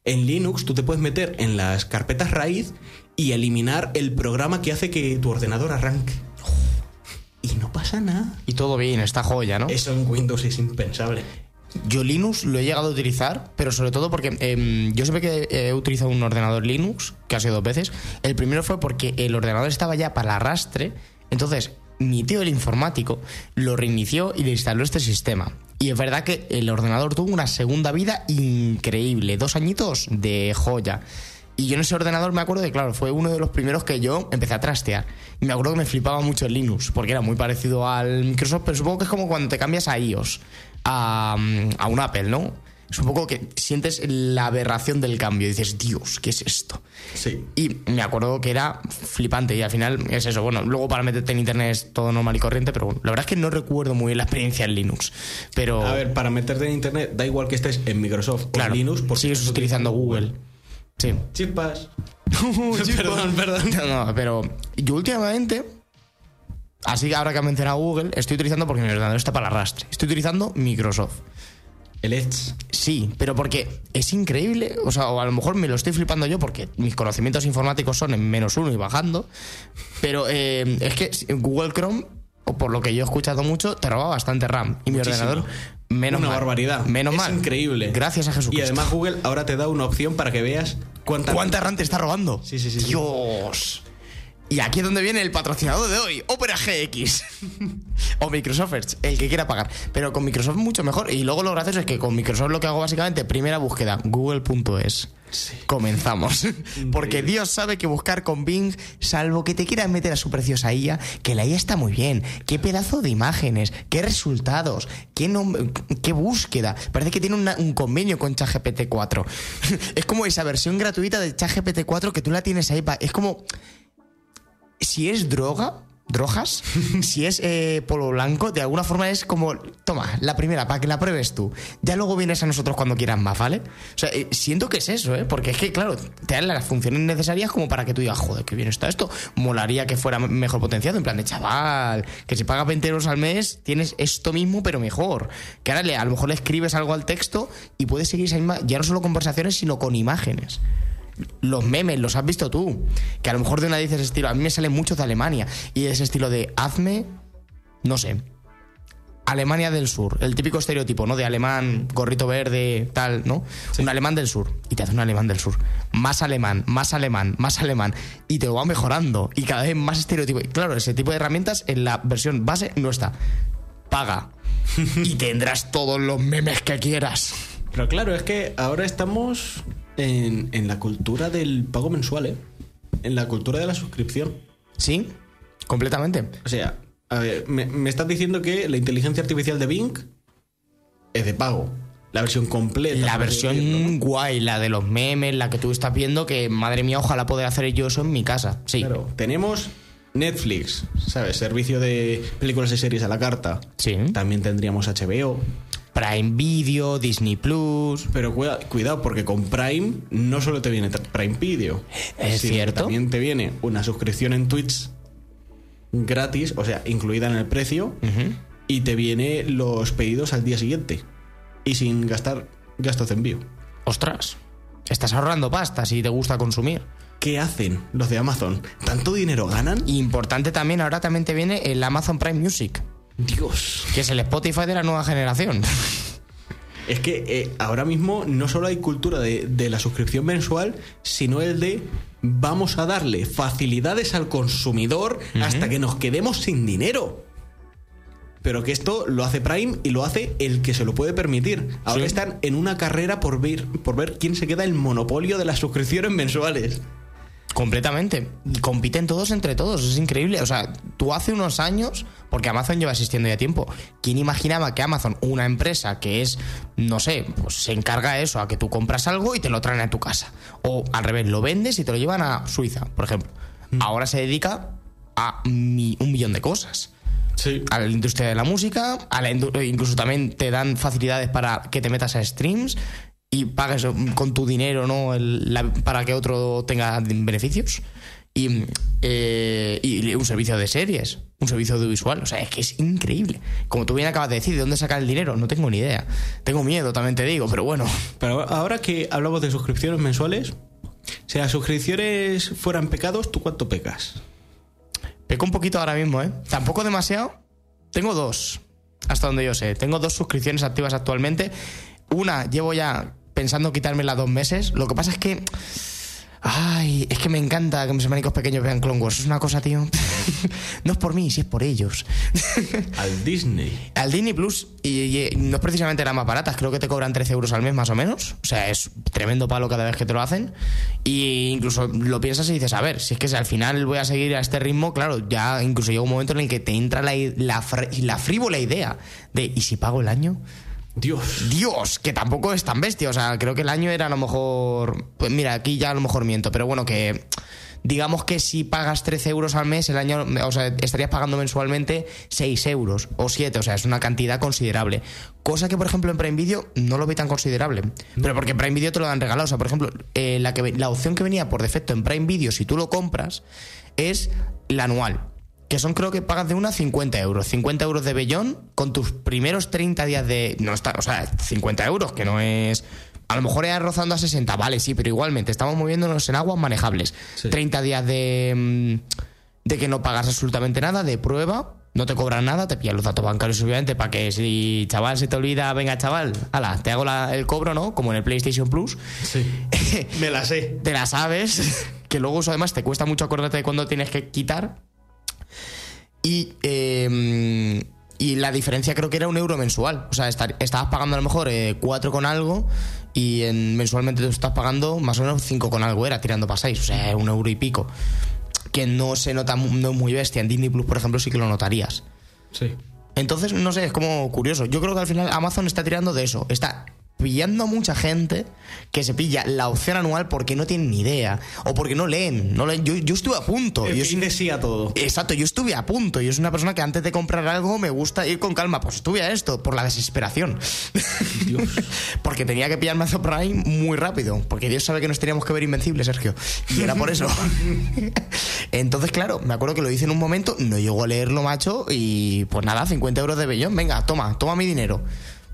En Linux tú te puedes meter en las carpetas raíz y eliminar el programa que hace que tu ordenador arranque. Y no pasa nada. Y todo bien, está joya, ¿no? Eso en Windows es impensable. Yo Linux lo he llegado a utilizar, pero sobre todo porque em, yo siempre que he utilizado un ordenador Linux, que ha sido dos veces, el primero fue porque el ordenador estaba ya para el arrastre, entonces mi tío el informático lo reinició y le instaló este sistema. Y es verdad que el ordenador tuvo una segunda vida increíble, dos añitos de joya. Y yo en ese ordenador me acuerdo que, claro, fue uno de los primeros que yo empecé a trastear. Y me acuerdo que me flipaba mucho el Linux, porque era muy parecido al Microsoft, pero supongo que es como cuando te cambias a iOS, a, a un Apple, ¿no? Es un poco que sientes la aberración del cambio y dices, Dios, ¿qué es esto? Sí. Y me acuerdo que era flipante y al final es eso. Bueno, luego para meterte en internet es todo normal y corriente, pero la verdad es que no recuerdo muy bien la experiencia en Linux. Pero, A ver, para meterte en internet, da igual que estés en Microsoft o claro, en Linux, porque sigues utilizando Google. Sí. Chispas. perdón, perdón. No, no, pero yo últimamente, así que ahora que ha mencionado Google, estoy utilizando porque mi ordenador está para arrastre. Estoy utilizando Microsoft. El Edge. Sí, pero porque es increíble, o sea, o a lo mejor me lo estoy flipando yo porque mis conocimientos informáticos son en menos uno y bajando, pero eh, es que Google Chrome, o por lo que yo he escuchado mucho, te roba bastante RAM. Y mi Muchísimo. ordenador, menos Una mal. barbaridad. Menos es mal. increíble. Gracias a Y Jesucristo. además Google ahora te da una opción para que veas cuánta... ¿Cuánta RAM te está robando? Sí, sí, sí, sí. Dios. Y aquí es donde viene el patrocinador de hoy, Opera GX. o Microsoft Edge, el que quiera pagar. Pero con Microsoft mucho mejor. Y luego lo gracioso es que con Microsoft lo que hago básicamente, primera búsqueda, google.es. Comenzamos. Porque Dios sabe que buscar con Bing, salvo que te quieras meter a su preciosa IA, que la IA está muy bien. Qué pedazo de imágenes, qué resultados, qué, qué búsqueda. Parece que tiene una- un convenio con ChatGPT 4. es como esa versión gratuita de ChatGPT 4 que tú la tienes ahí. Es como si es droga, drogas, si es eh, polo blanco, de alguna forma es como, toma, la primera, para que la pruebes tú. Ya luego vienes a nosotros cuando quieras más, ¿vale? O sea, eh, siento que es eso, ¿eh? Porque es que, claro, te dan las funciones necesarias como para que tú digas, joder, qué bien está esto. Molaría que fuera mejor potenciado, en plan de chaval, que si pagas 20 euros al mes, tienes esto mismo, pero mejor. Que ahora le- a lo mejor le escribes algo al texto y puedes seguir esa misma, ya no solo conversaciones, sino con imágenes los memes, los has visto tú. Que a lo mejor de una dices estilo, a mí me salen muchos de Alemania. Y ese estilo de hazme, no sé. Alemania del Sur, el típico estereotipo, ¿no? De alemán, gorrito verde, tal, ¿no? Un alemán del sur. Y te hace un alemán del sur. Más alemán, más alemán, más alemán. Y te lo va mejorando. Y cada vez más estereotipo. Y claro, ese tipo de herramientas en la versión base no está. Paga. y tendrás todos los memes que quieras. Pero claro, es que ahora estamos en, en la cultura del pago mensual, ¿eh? En la cultura de la suscripción. ¿Sí? Completamente. O sea, a ver, me, me estás diciendo que la inteligencia artificial de Bing es de pago. La versión completa. La versión ¿no? guay, la de los memes, la que tú estás viendo, que madre mía, ojalá poder hacer yo eso en mi casa. Sí. Claro, tenemos Netflix, ¿sabes? Servicio de películas y series a la carta. Sí. También tendríamos HBO. Prime Video, Disney Plus. Pero cuida- cuidado, porque con Prime no solo te viene Prime Video. ¿Es cierto? También te viene una suscripción en Twitch gratis, o sea, incluida en el precio, y te viene los pedidos al día siguiente. Y sin gastar gastos de envío. Ostras. Estás ahorrando pasta si te gusta consumir. ¿Qué hacen los de Amazon? ¿Tanto dinero ganan? Importante también, ahora también te viene el Amazon Prime Music, Dios. que es el Spotify de la nueva generación. Es que eh, ahora mismo no solo hay cultura de, de la suscripción mensual, sino el de vamos a darle facilidades al consumidor hasta que nos quedemos sin dinero. Pero que esto lo hace Prime y lo hace el que se lo puede permitir. Ahora Sí. están en una carrera por ver, por ver quién se queda el monopolio de las suscripciones mensuales. Completamente. Y compiten todos entre todos. Es increíble. O sea, tú hace unos años, porque Amazon lleva existiendo ya tiempo, ¿quién imaginaba que Amazon, una empresa que es, no sé, pues se encarga de eso, a que tú compras algo y te lo traen a tu casa? O al revés, lo vendes y te lo llevan a Suiza, por ejemplo. Ahora se dedica a mi- un millón de cosas. Sí. a la industria de la música, a la incluso también te dan facilidades para que te metas a streams y pagues con tu dinero no El- la- para que otro tenga beneficios. Y, eh, y un servicio de series, un servicio audiovisual. O sea, es que es increíble. Como tú bien acabas de decir, ¿de dónde sacar el dinero? No tengo ni idea. Tengo miedo, también te digo, pero bueno. Pero ahora que hablamos de suscripciones mensuales, si las suscripciones fueran pecados, ¿tú cuánto pecas? Peco un poquito ahora mismo, ¿eh? Tampoco demasiado. Tengo dos, hasta donde yo sé. Tengo dos suscripciones activas actualmente. Una llevo ya pensando quitármela dos meses. Lo que pasa es que. Ay, es que me encanta que mis hermanicos pequeños vean Clone Wars. Es una cosa, tío. no es por mí, si es por ellos. Al Disney. Al Disney Plus, y, y no es precisamente las más baratas, creo que te cobran 13 euros al mes más o menos. O sea, es tremendo palo cada vez que te lo hacen. Y incluso lo piensas y dices, a ver, si es que si al final voy a seguir a este ritmo, claro, ya incluso llega un momento en el que te entra la, la, la frívola idea de, ¿y si pago el año? Dios. Dios, que tampoco es tan bestia. O sea, creo que el año era a lo mejor. Pues mira, aquí ya a lo mejor miento, pero bueno, que. Digamos que si pagas 13 euros al mes, el año. O sea, estarías pagando mensualmente 6 euros o 7. O sea, es una cantidad considerable. Cosa que, por ejemplo, en Prime Video no lo ve tan considerable. Pero porque en Prime Video te lo dan regalado. O sea, por ejemplo, eh, la, que, la opción que venía por defecto en Prime Video, si tú lo compras, es la anual que son creo que pagas de una 50 euros. 50 euros de bellón con tus primeros 30 días de... No está, o sea, 50 euros, que no es... A lo mejor es rozando a 60, vale, sí, pero igualmente estamos moviéndonos en aguas manejables. Sí. 30 días de, mm, de que no pagas absolutamente nada, de prueba, no te cobran nada, te pillan los datos bancarios obviamente para que si chaval se te olvida, venga chaval, ala, te hago la- el cobro, ¿no? Como en el PlayStation Plus. Sí. Me la sé. te la sabes, que luego eso además te cuesta mucho acordarte de cuándo tienes que quitar. Y, eh, y la diferencia creo que era un euro mensual. O sea, estar- estabas pagando a lo mejor eh, cuatro con algo y en, mensualmente tú estás pagando más o menos cinco con algo, era tirando para seis, o sea, un euro y pico. Que no se nota, no es muy bestia. En Disney Plus, por ejemplo, sí que lo notarías. Sí. Entonces, no sé, es como curioso. Yo creo que al final Amazon está tirando de eso. Está pillando a mucha gente que se pilla la opción anual porque no tienen ni idea. O porque no leen. No leen. Yo, yo estuve a punto. El Yo que soy- dice sí a todo. Exacto, yo estuve a punto. Yo soy una persona que antes de comprar algo me gusta ir con calma. Pues estuve a esto, por la desesperación. Dios. porque tenía que pillar Amazon Prime muy rápido. Porque Dios sabe que nos teníamos que ver invencibles, Sergio. Y era por eso. Entonces, claro, me acuerdo que lo hice en un momento, no llegó a leerlo, macho, y pues nada, 50 euros de bellón, venga, toma, toma mi dinero.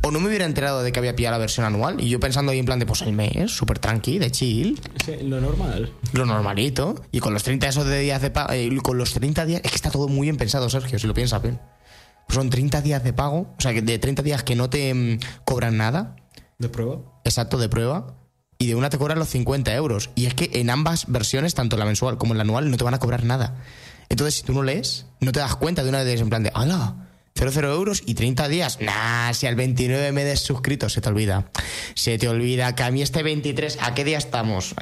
O no me hubiera enterado de que había pillado la versión anual. Y yo pensando ahí en plan de, pues el mes, súper tranqui, de chill, lo normal. lo normalito. Y con los 30 esos de días de pago, con los 30 días, es que está todo muy bien pensado, Sergio, si lo piensas bien. Pues son 30 días de pago, o sea, que de 30 días que no te mm, cobran nada, ¿De prueba? exacto, de prueba. Y de una te cobran los 50 euros. Y es que en ambas versiones, tanto la mensual como la anual, no te van a cobrar nada. Entonces, si tú no lees, no te das cuenta de una vez en plan de, ¡hala! 00 euros y 30 días. Nah, si al 29 me des suscrito, se te olvida. Se te olvida que a mí este 23, ¿a qué día estamos?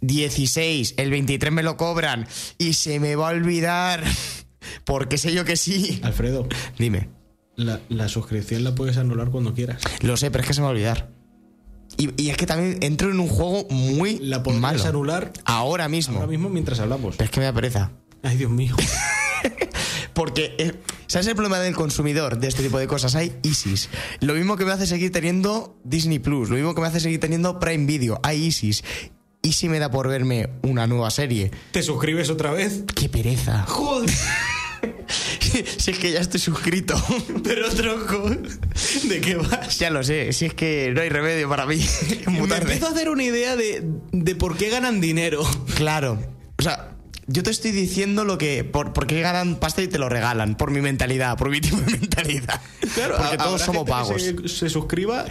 16, el 23 me lo cobran y se me va a olvidar. Porque sé yo que sí. Alfredo, Dime. la, la suscripción la puedes anular cuando quieras. Lo sé, pero es que se me va a olvidar. Y, y es que también entro en un juego muy La podrías malo. anular Ahora mismo. ahora mismo mientras hablamos. Pero es que me da pereza. Ay, Dios mío. Porque, eh, ¿sabes el problema del consumidor de este tipo de cosas? Hay ISIS. Lo mismo que me hace seguir teniendo Disney Plus. Lo mismo que me hace seguir teniendo Prime Video. Hay ISIS. ¿Y si me da por verme una nueva serie? ¿Te suscribes otra vez? ¡Qué pereza! Joder. si es que ya estoy suscrito. Pero tronco. ¿De qué vas? ya lo sé. Si es que no hay remedio para mí. Muy Me tarde. empiezo a hacer una idea de, de por qué ganan dinero. Claro. O sea, yo te estoy diciendo lo que. Por, por qué ganan pasta y te lo regalan. Por mi mentalidad, por mi tipo de mentalidad. Claro, Porque todos somos pagos. Se, se suscriba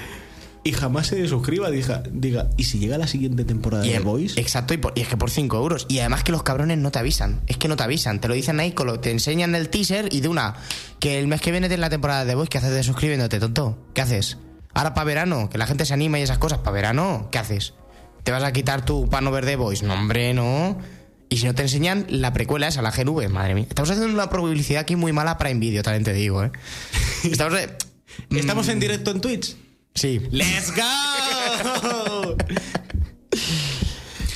y jamás se desuscriba. Diga, diga, ¿y si llega la siguiente temporada Y de Voice? Exacto, y, por- y es que por 5 euros. Y además que los cabrones no te avisan. Es que no te avisan. Te lo dicen ahí, te enseñan el teaser y de una. Que el mes que viene tienes la temporada de Voice. ¿Qué haces de suscribiéndote, tonto? ¿Qué haces? Ahora para verano, que la gente se anima y esas cosas. ¿Para verano? ¿Qué haces? ¿Te vas a quitar tu pano verde Voice? No, hombre, no. Y si no te enseñan la precuela esa, la GNV, madre mía. Estamos haciendo una publicidad aquí muy mala para Envidio, también te digo, ¿eh? Estamos. de- ¿Estamos en directo en Twitch? Sí. ¡Let's go!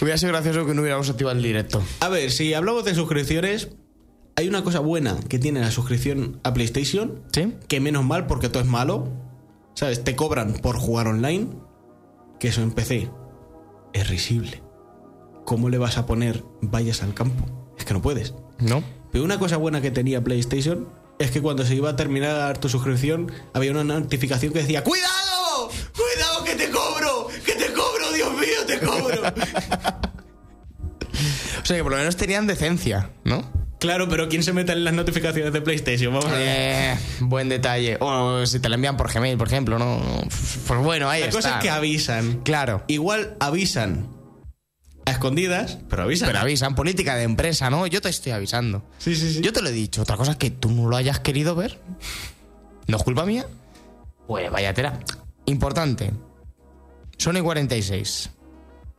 Hubiera sido gracioso que no hubiéramos activado el directo. A ver, si hablamos de suscripciones, hay una cosa buena que tiene la suscripción a PlayStation, ¿Sí? que menos mal porque todo es malo. ¿Sabes? Te cobran por jugar online, que eso en PC es risible. ¿Cómo le vas a poner vayas al campo? Es que no puedes. ¿No? Pero una cosa buena que tenía PlayStation es que cuando se iba a terminar tu suscripción había una notificación que decía ¡Cuidado! ¡Cuidado que te cobro! ¡Que te cobro! ¡Dios mío, te cobro! O sea, que por lo menos tenían decencia, ¿no? claro, pero ¿quién se mete en las notificaciones de PlayStation? Vamos a ver. Eh, buen detalle. O si te la envían por Gmail, por ejemplo, ¿no? Pues bueno, ahí La está. cosa es que avisan. Claro. Igual avisan a escondidas, pero avisan. Pero avisan, política de empresa, ¿no? Yo te estoy avisando. Sí, sí, sí. Yo te lo he dicho. Otra cosa es que tú no lo hayas querido ver. ¿No es culpa mía? Pues vaya tela. Importante. Sony 46.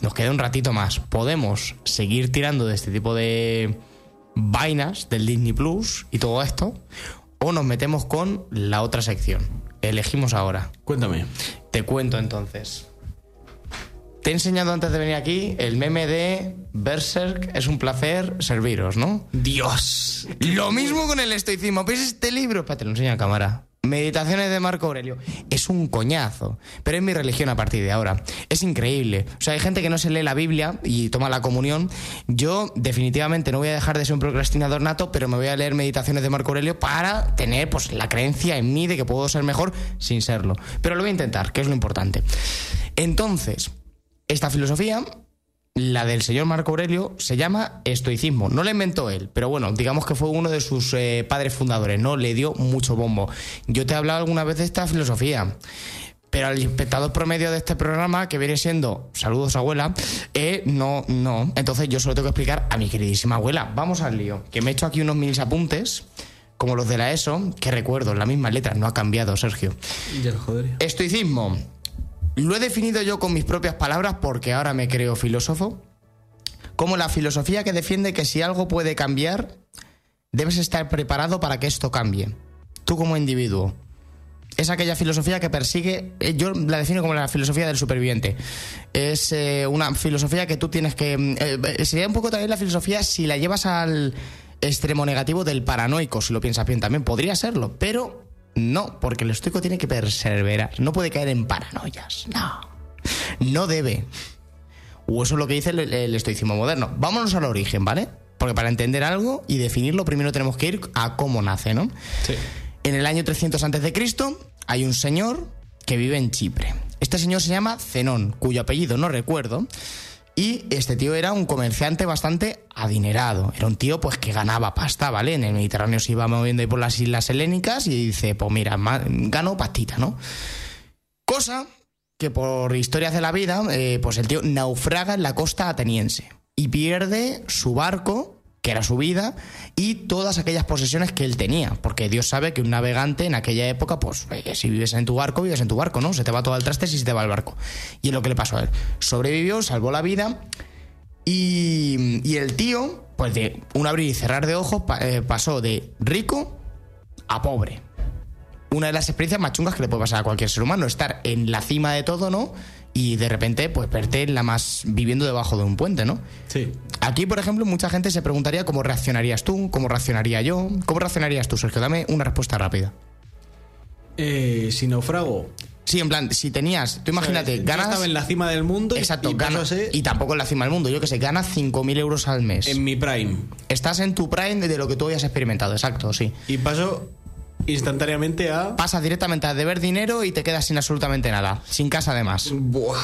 Nos queda un ratito más. Podemos seguir tirando de este tipo de vainas del Disney Plus y todo esto. O nos metemos con la otra sección. Elegimos ahora. Cuéntame. Te cuento entonces. Te he enseñado antes de venir aquí el meme de Berserk es un placer serviros, ¿no? Dios. Lo mismo con el estoicismo. ¿Ves este libro? Espérate, lo enseño a cámara. Meditaciones de Marco Aurelio. Es un coñazo. Pero es mi religión a partir de ahora. Es increíble. O sea, hay gente que no se lee la Biblia y toma la comunión. Yo, definitivamente, no voy a dejar de ser un procrastinador nato, pero me voy a leer Meditaciones de Marco Aurelio para tener pues, la creencia en mí de que puedo ser mejor sin serlo. Pero lo voy a intentar, que es lo importante. Entonces, esta filosofía la del señor Marco Aurelio se llama estoicismo. No la inventó él, pero bueno, digamos que fue uno de sus eh, padres fundadores, ¿no? Le dio mucho bombo. Yo te he hablado alguna vez de esta filosofía. Pero al espectador promedio de este programa, que viene siendo saludos abuela, eh, no, no. Entonces yo solo tengo que explicar a mi queridísima abuela. Vamos al lío. Que me he hecho aquí unos minis apuntes, como los de la ESO, que recuerdo, la misma letra, no ha cambiado, Sergio. Ya lo jodería. Estoicismo. Lo he definido yo con mis propias palabras porque ahora me creo filósofo. Como la filosofía que defiende que si algo puede cambiar, debes estar preparado para que esto cambie. Tú como individuo. Es aquella filosofía que persigue, eh, yo la defino como la filosofía del superviviente. Es eh, una filosofía que tú tienes que... mm, eh, sería un poco también la filosofía si la llevas al extremo negativo del paranoico, si lo piensas bien también. Podría serlo, pero no, porque el estoico tiene que perseverar. No puede caer en paranoias. No. No debe. O eso es lo que dice el, el estoicismo moderno. Vámonos al origen, ¿vale? Porque para entender algo y definirlo, primero tenemos que ir a cómo nace, ¿no? Sí. En el año 300 a.C. hay un señor que vive en Chipre. Este señor se llama Zenón, cuyo apellido no recuerdo. Y este tío era un comerciante bastante adinerado. Era un tío pues que ganaba pasta, ¿vale? En el Mediterráneo se iba moviendo ahí por las islas helénicas y dice, pues mira, gano pastita, ¿no? Cosa que por historias de la vida, eh, pues el tío naufraga en la costa ateniense y pierde su barco, que era su vida, y todas aquellas posesiones que él tenía. Porque Dios sabe que un navegante en aquella época, pues eh, si vives en tu barco, vives en tu barco, ¿no? Se te va todo al traste si se te va el barco. Y es lo que le pasó a él. Sobrevivió, salvó la vida y, y el tío, pues de un abrir y cerrar de ojos, eh, pasó de rico a pobre una de las experiencias más chungas que le puede pasar a cualquier ser humano, estar en la cima de todo, ¿no? Y de repente pues verte la más viviendo debajo de un puente, ¿no? Sí. Aquí, por ejemplo, mucha gente se preguntaría cómo reaccionarías tú, cómo reaccionaría yo, cómo reaccionarías tú, Sergio. Dame una respuesta rápida. Eh, si naufrago. Sí, en plan, si tenías, tú imagínate, Yo ganas... estaba en la cima del mundo Exacto, y, ganas, ser y tampoco en la cima del mundo, yo que sé, ganas 5.000 euros al mes. en mi prime. Estás en tu prime de lo que tú hayas experimentado, exacto, sí. Y paso instantáneamente a. Pasas directamente a deber dinero y te quedas sin absolutamente nada, sin casa además. Buah.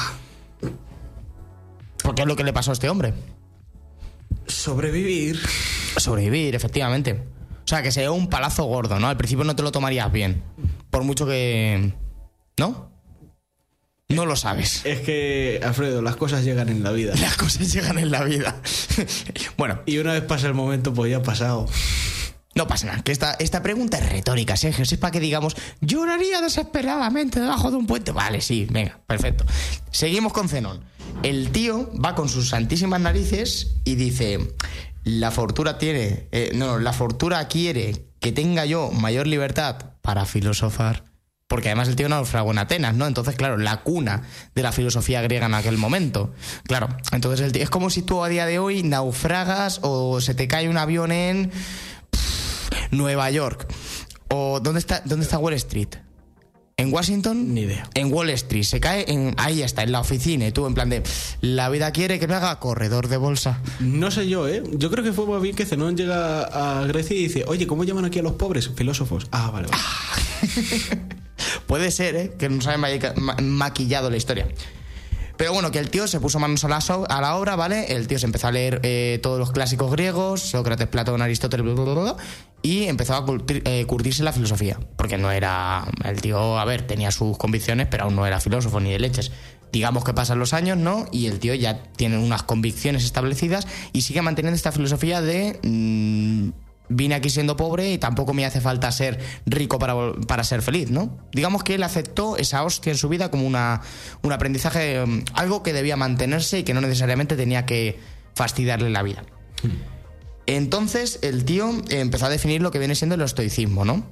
Porque es lo que le pasó a este hombre. Sobrevivir. Sobrevivir, efectivamente. O sea, que se un palazo gordo, ¿no? Al principio no te lo tomarías bien. Por mucho que... ¿No? No lo sabes. Es que, Alfredo, las cosas llegan en la vida. Las cosas llegan en la vida. bueno, Y una vez pasa el momento, pues ya ha pasado. No pasa nada. Que esta, esta pregunta es retórica, Sergio. Es para que digamos, lloraría desesperadamente debajo de un puente. Vale, sí, venga, perfecto. Seguimos con Zenón. El tío va con sus santísimas narices y dice: La fortuna tiene. eh, no, la fortuna quiere que tenga yo mayor libertad para filosofar. Porque además el tío naufragó en Atenas, ¿no? Entonces, claro, la cuna de la filosofía griega en aquel momento. Claro, entonces el tío, es como si tú a día de hoy naufragas o se te cae un avión en Nueva York. ¿O dónde está, dónde está Wall Street? ¿En Washington? Ni idea. En Wall Street. Se cae en. Ahí está, en la oficina. Y tú, en plan de. La vida quiere que me haga corredor de bolsa. No sé yo, ¿eh? Yo creo que fue más bien que Zenón llega a Grecia y dice, oye, ¿cómo llaman aquí a los pobres? Filósofos. Ah, vale, vale. Puede ser, ¿eh? Que nos haya ma- ma- maquillado la historia. Pero bueno, que el tío se puso manos a la, a la obra, ¿vale? El tío se empezó a leer eh, todos los clásicos griegos, Sócrates, Platón, Aristóteles, y empezó a culti- eh, curtirse la filosofía. Porque no era. El tío, a ver, tenía sus convicciones, pero aún no era filósofo ni de leches. Digamos que pasan los años, ¿no? Y el tío ya tiene unas convicciones establecidas y sigue manteniendo esta filosofía de. mm, vine aquí siendo pobre y tampoco me hace falta ser rico para, para ser feliz, ¿no? Digamos que él aceptó esa hostia en su vida como una, un aprendizaje, mm, algo que debía mantenerse y que no necesariamente tenía que fastidiarle la vida. Entonces el tío empezó a definir lo que viene siendo el estoicismo, ¿no?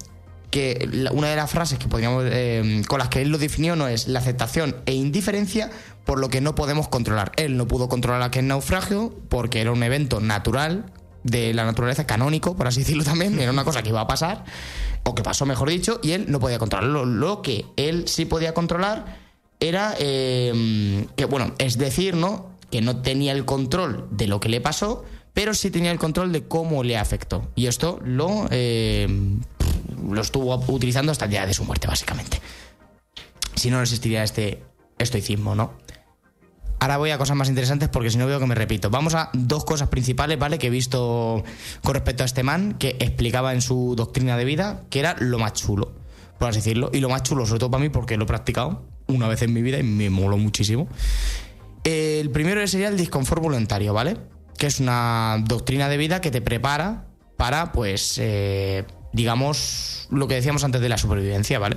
Que una de las frases que podríamos, eh, con las que él lo definió no es la aceptación e indiferencia por lo que no podemos controlar. Él no pudo controlar aquel naufragio porque era un evento natural de la naturaleza canónico, por así decirlo también, era una cosa que iba a pasar, o que pasó mejor dicho, y él no podía controlarlo. Lo que él sí podía controlar era eh, que, bueno, es decir, ¿no? Que no tenía el control de lo que le pasó, pero sí tenía el control de cómo le afectó. Y esto lo, eh, lo estuvo utilizando hasta el día de su muerte, básicamente. Si no, no existiría este estoicismo, ¿no? Ahora voy a cosas más interesantes porque si no veo que me repito. Vamos a dos cosas principales, ¿vale? Que he visto con respecto a este man que explicaba en su doctrina de vida que era lo más chulo, por así decirlo. Y lo más chulo, sobre todo para mí, porque lo he practicado una vez en mi vida y me moló muchísimo. El primero sería el disconfort voluntario, ¿vale? Que es una doctrina de vida que te prepara para, pues, eh, digamos, lo que decíamos antes de la supervivencia, ¿vale?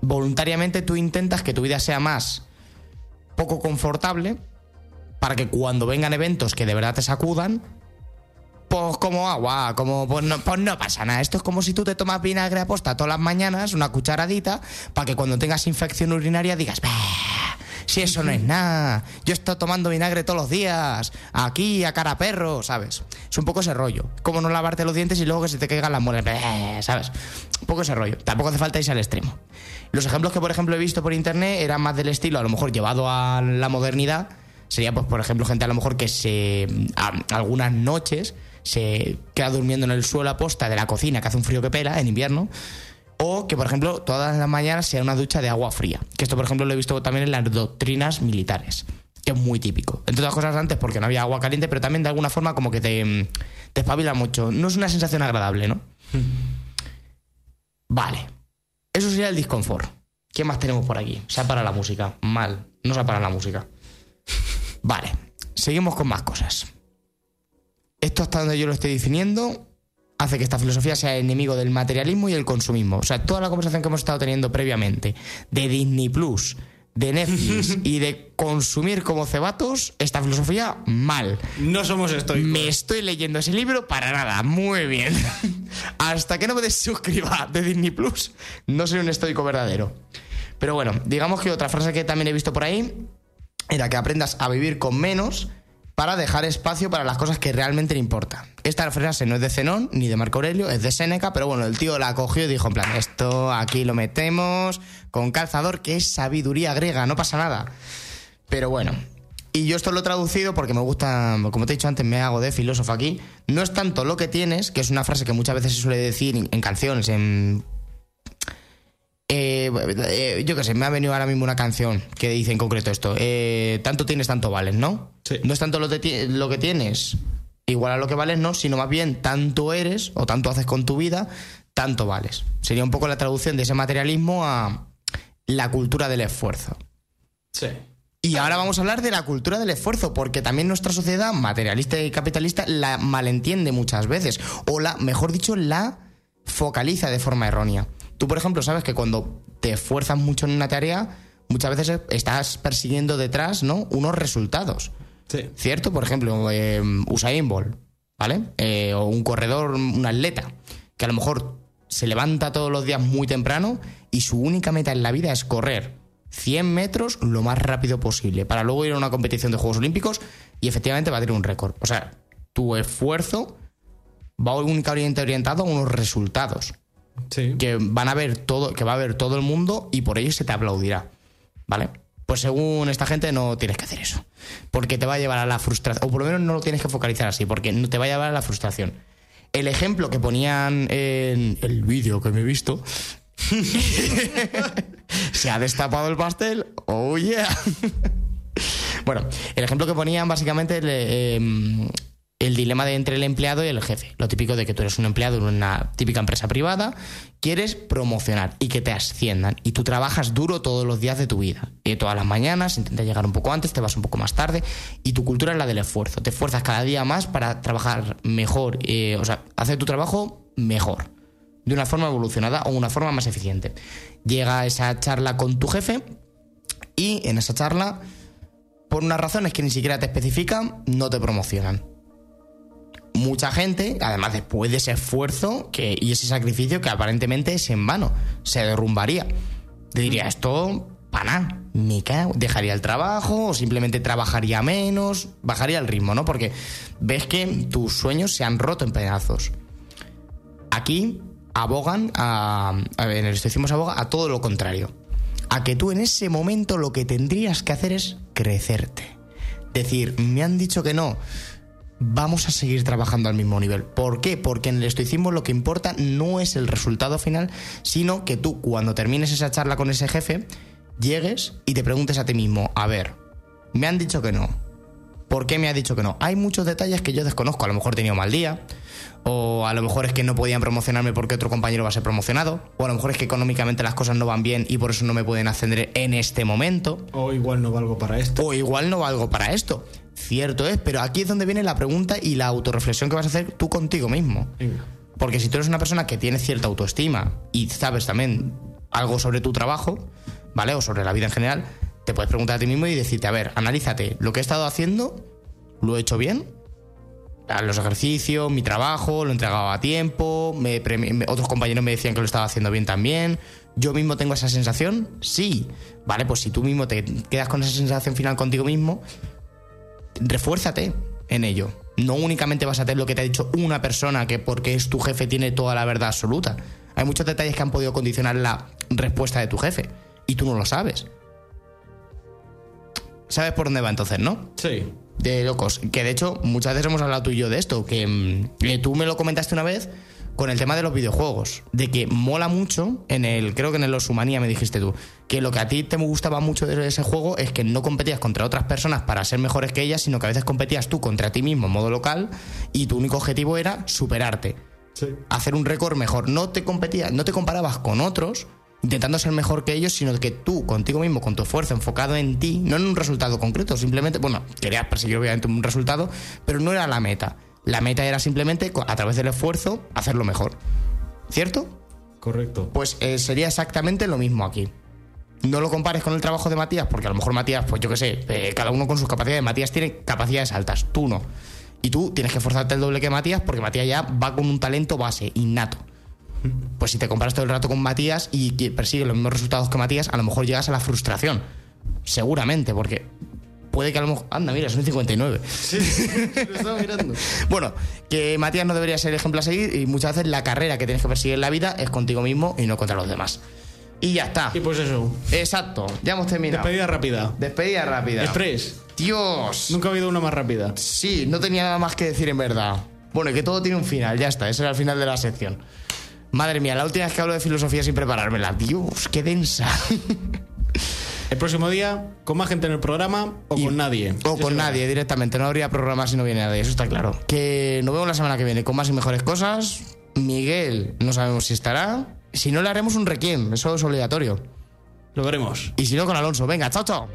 Voluntariamente tú intentas que tu vida sea más poco confortable para que cuando vengan eventos que de verdad te sacudan, pues como agua, como pues no, pues no pasa nada. Esto es como si tú te tomas vinagre aposta todas las mañanas, una cucharadita, para que cuando tengas infección urinaria digas, "Bah, si eso no es nada, yo estoy tomando vinagre todos los días, aquí a cara a perro, ¿sabes? Es un poco ese rollo. Como no lavarte los dientes y luego que se te caigan las muelas, "Bah", ¿sabes? Un poco ese rollo. Tampoco hace falta irse al extremo. Los ejemplos que, por ejemplo, he visto por internet eran más del estilo, a lo mejor llevado a la modernidad. Sería, pues, por ejemplo, gente a lo mejor que se. a- algunas noches se queda durmiendo en el suelo a posta de la cocina, que hace un frío que pela en invierno. O que, por ejemplo, todas las mañanas sea una ducha de agua fría. Que esto, por ejemplo, lo he visto también en las doctrinas militares. Que es muy típico. Entre otras cosas antes porque no había agua caliente, pero también de alguna forma como que te, te espabila mucho. No es una sensación agradable, ¿no? Vale. Eso sería el disconfort. ¿Qué más tenemos por aquí? Se ha parado la música. Mal. No se ha parado la música. Vale. Seguimos con más cosas. Esto hasta donde yo lo estoy definiendo hace que esta filosofía sea enemigo del materialismo y el consumismo. O sea, toda la conversación que hemos estado teniendo previamente de Disney Plus, de Netflix y de consumir como cebatos, esta filosofía mal. No somos estoicos. Me estoy leyendo ese libro para nada. Muy bien. Hasta que no me desuscriba de Disney Plus, no soy un estoico verdadero. Pero bueno, digamos que otra frase que también he visto por ahí era que aprendas a vivir con menos para dejar espacio para las cosas que realmente le importan. Esta frase no es de Zenón ni de Marco Aurelio, es de Séneca, pero bueno, el tío la cogió y dijo en plan, esto aquí lo metemos con calzador, que es sabiduría griega, no pasa nada. Pero bueno, y yo esto lo he traducido porque me gusta, como te he dicho antes, me hago de filósofo aquí. No es tanto lo que tienes, que es una frase que muchas veces se suele decir en, en canciones, en eh, eh, yo qué sé, me ha venido ahora mismo una canción que dice en concreto esto. eh, tanto tienes, tanto vales, ¿no? Sí. No es tanto lo que tienes igual a lo que vales, no, sino más bien tanto eres o tanto haces con tu vida, tanto vales. Sería un poco la traducción de ese materialismo a la cultura del esfuerzo. Sí. Y ahora vamos a hablar de la cultura del esfuerzo, porque también nuestra sociedad materialista y capitalista la malentiende muchas veces, o la, mejor dicho, la focaliza de forma errónea. Tú, por ejemplo, sabes que cuando te esfuerzas mucho en una tarea, muchas veces estás persiguiendo detrás, ¿no? Unos resultados. Sí. ¿Cierto? Por ejemplo, eh, Usain Bolt, ¿vale? Eh, o un corredor, un atleta, que a lo mejor se levanta todos los días muy temprano y su única meta en la vida es correr 100 metros lo más rápido posible para luego ir a una competición de Juegos Olímpicos y efectivamente batir un récord. O sea, tu esfuerzo va únicamente orientado a unos resultados Que van a ver todo, que va a ver todo el mundo y por ello se te aplaudirá. ¿Vale? Pues según esta gente no tienes que hacer eso. Porque te va a llevar a la frustración. O por lo menos no lo tienes que focalizar así, porque te va a llevar a la frustración. El ejemplo que ponían en el vídeo que me he visto. se ha destapado el pastel. Oh yeah. Bueno, el ejemplo que ponían básicamente em, el dilema de entre el empleado y el jefe. Lo típico de que tú eres un empleado en una típica empresa privada, quieres promocionar y que te asciendan. Y tú trabajas duro todos los días de tu vida. Y todas las mañanas, intentas llegar un poco antes, te vas un poco más tarde. Y tu cultura es la del esfuerzo. Te esfuerzas cada día más para trabajar mejor. eh, o sea, hacer tu trabajo mejor. De una forma evolucionada o una forma más eficiente. Llega esa charla con tu jefe y en esa charla por unas razones que ni siquiera te especifican, no te promocionan. Mucha gente, además después de ese esfuerzo que, y ese sacrificio que aparentemente es en vano, se derrumbaría. Te diría, esto, para nada, me cago. Dejaría el trabajo o simplemente trabajaría menos, bajaría el ritmo, ¿no? Porque ves que tus sueños se han roto en pedazos. Aquí abogan a, a ver, en el estoicismo se aboga a todo lo contrario. A que tú en ese momento lo que tendrías que hacer es crecerte. Decir, me han dicho que no, vamos a seguir trabajando al mismo nivel. ¿Por qué? Porque en el estoicismo lo que importa no es el resultado final, sino que tú cuando termines esa charla con ese jefe, llegues y te preguntes a ti mismo, a ver, me han dicho que no. ¿Por qué me ha dicho que no? Hay muchos detalles que yo desconozco. A lo mejor he tenido mal día, o a lo mejor es que no podían promocionarme porque otro compañero va a ser promocionado, o a lo mejor es que económicamente las cosas no van bien y por eso no me pueden ascender en este momento. O igual no valgo para esto. O igual no valgo para esto. Cierto es, pero aquí es donde viene la pregunta y la autorreflexión que vas a hacer tú contigo mismo. Venga. Porque si tú eres una persona que tiene cierta autoestima y sabes también algo sobre tu trabajo, ¿vale? O sobre la vida en general, te puedes preguntar a ti mismo y decirte, a ver, analízate, lo que he estado haciendo, ¿lo he hecho bien? A Los ejercicios, mi trabajo, lo he entregado a tiempo, me premi- me- otros compañeros me decían que lo estaba haciendo bien también. ¿Yo mismo tengo esa sensación? Sí. Vale, pues si tú mismo te quedas con esa sensación final contigo mismo, refuérzate en ello. No únicamente vas a tener lo que te ha dicho una persona que porque es tu jefe tiene toda la verdad absoluta. Hay muchos detalles que han podido condicionar la respuesta de tu jefe y tú no lo sabes. ¿Sabes por dónde va entonces, no? Sí. De locos. Que de hecho, muchas veces hemos hablado tú y yo de esto. Que, mm, que tú me lo comentaste una vez con el tema de los videojuegos. De que mola mucho en el. Creo que en el Osumanía me dijiste tú. Que lo que a ti te gustaba mucho de ese juego es que no competías contra otras personas para ser mejores que ellas, sino que a veces competías tú contra ti mismo en modo local y tu único objetivo era superarte Sí. hacer un récord mejor. No te competías, no te comparabas con otros intentando ser mejor que ellos, sino que tú, contigo mismo, con tu esfuerzo enfocado en ti, no en un resultado concreto, simplemente, bueno, querías perseguir obviamente un resultado, pero no era la meta. La meta era simplemente, a través del esfuerzo, hacerlo mejor. ¿Cierto? Correcto. Pues eh, sería exactamente lo mismo aquí. No lo compares con el trabajo de Matías, porque a lo mejor Matías, pues yo qué sé, eh, cada uno con sus capacidades. Matías tiene capacidades altas, tú no. Y tú tienes que esforzarte el doble que Matías, porque Matías ya va con un talento base, innato. Pues si te comparas todo el rato con Matías y persigues los mismos resultados que Matías, a lo mejor llegas a la frustración. Seguramente, porque puede que a lo mejor. Anda, mira, son 59. Sí, lo estaba mirando. Bueno, que Matías no debería ser ejemplo a seguir y muchas veces la carrera que tienes que perseguir en la vida es contigo mismo y no contra los demás. Y ya está. Y pues eso. Exacto, ya hemos terminado. Despedida rápida. Despedida rápida. Express. Dios. Nunca ha habido una más rápida. Sí, no tenía nada más que decir en verdad. Bueno, y que todo tiene un final, ya está, ese era el final de la sección. Madre mía, la última vez que hablo de filosofía sin preparármela. Dios, qué densa. El próximo día, con más gente en el programa o Y- con nadie. O con nadie directamente. No habría programa si no viene nadie, eso está claro. Que nos vemos la semana que viene con más y mejores cosas. Miguel, no sabemos si estará. Si no, le haremos un requiem, eso es obligatorio. Lo veremos. Y si no, con Alonso. Venga, chao, chao.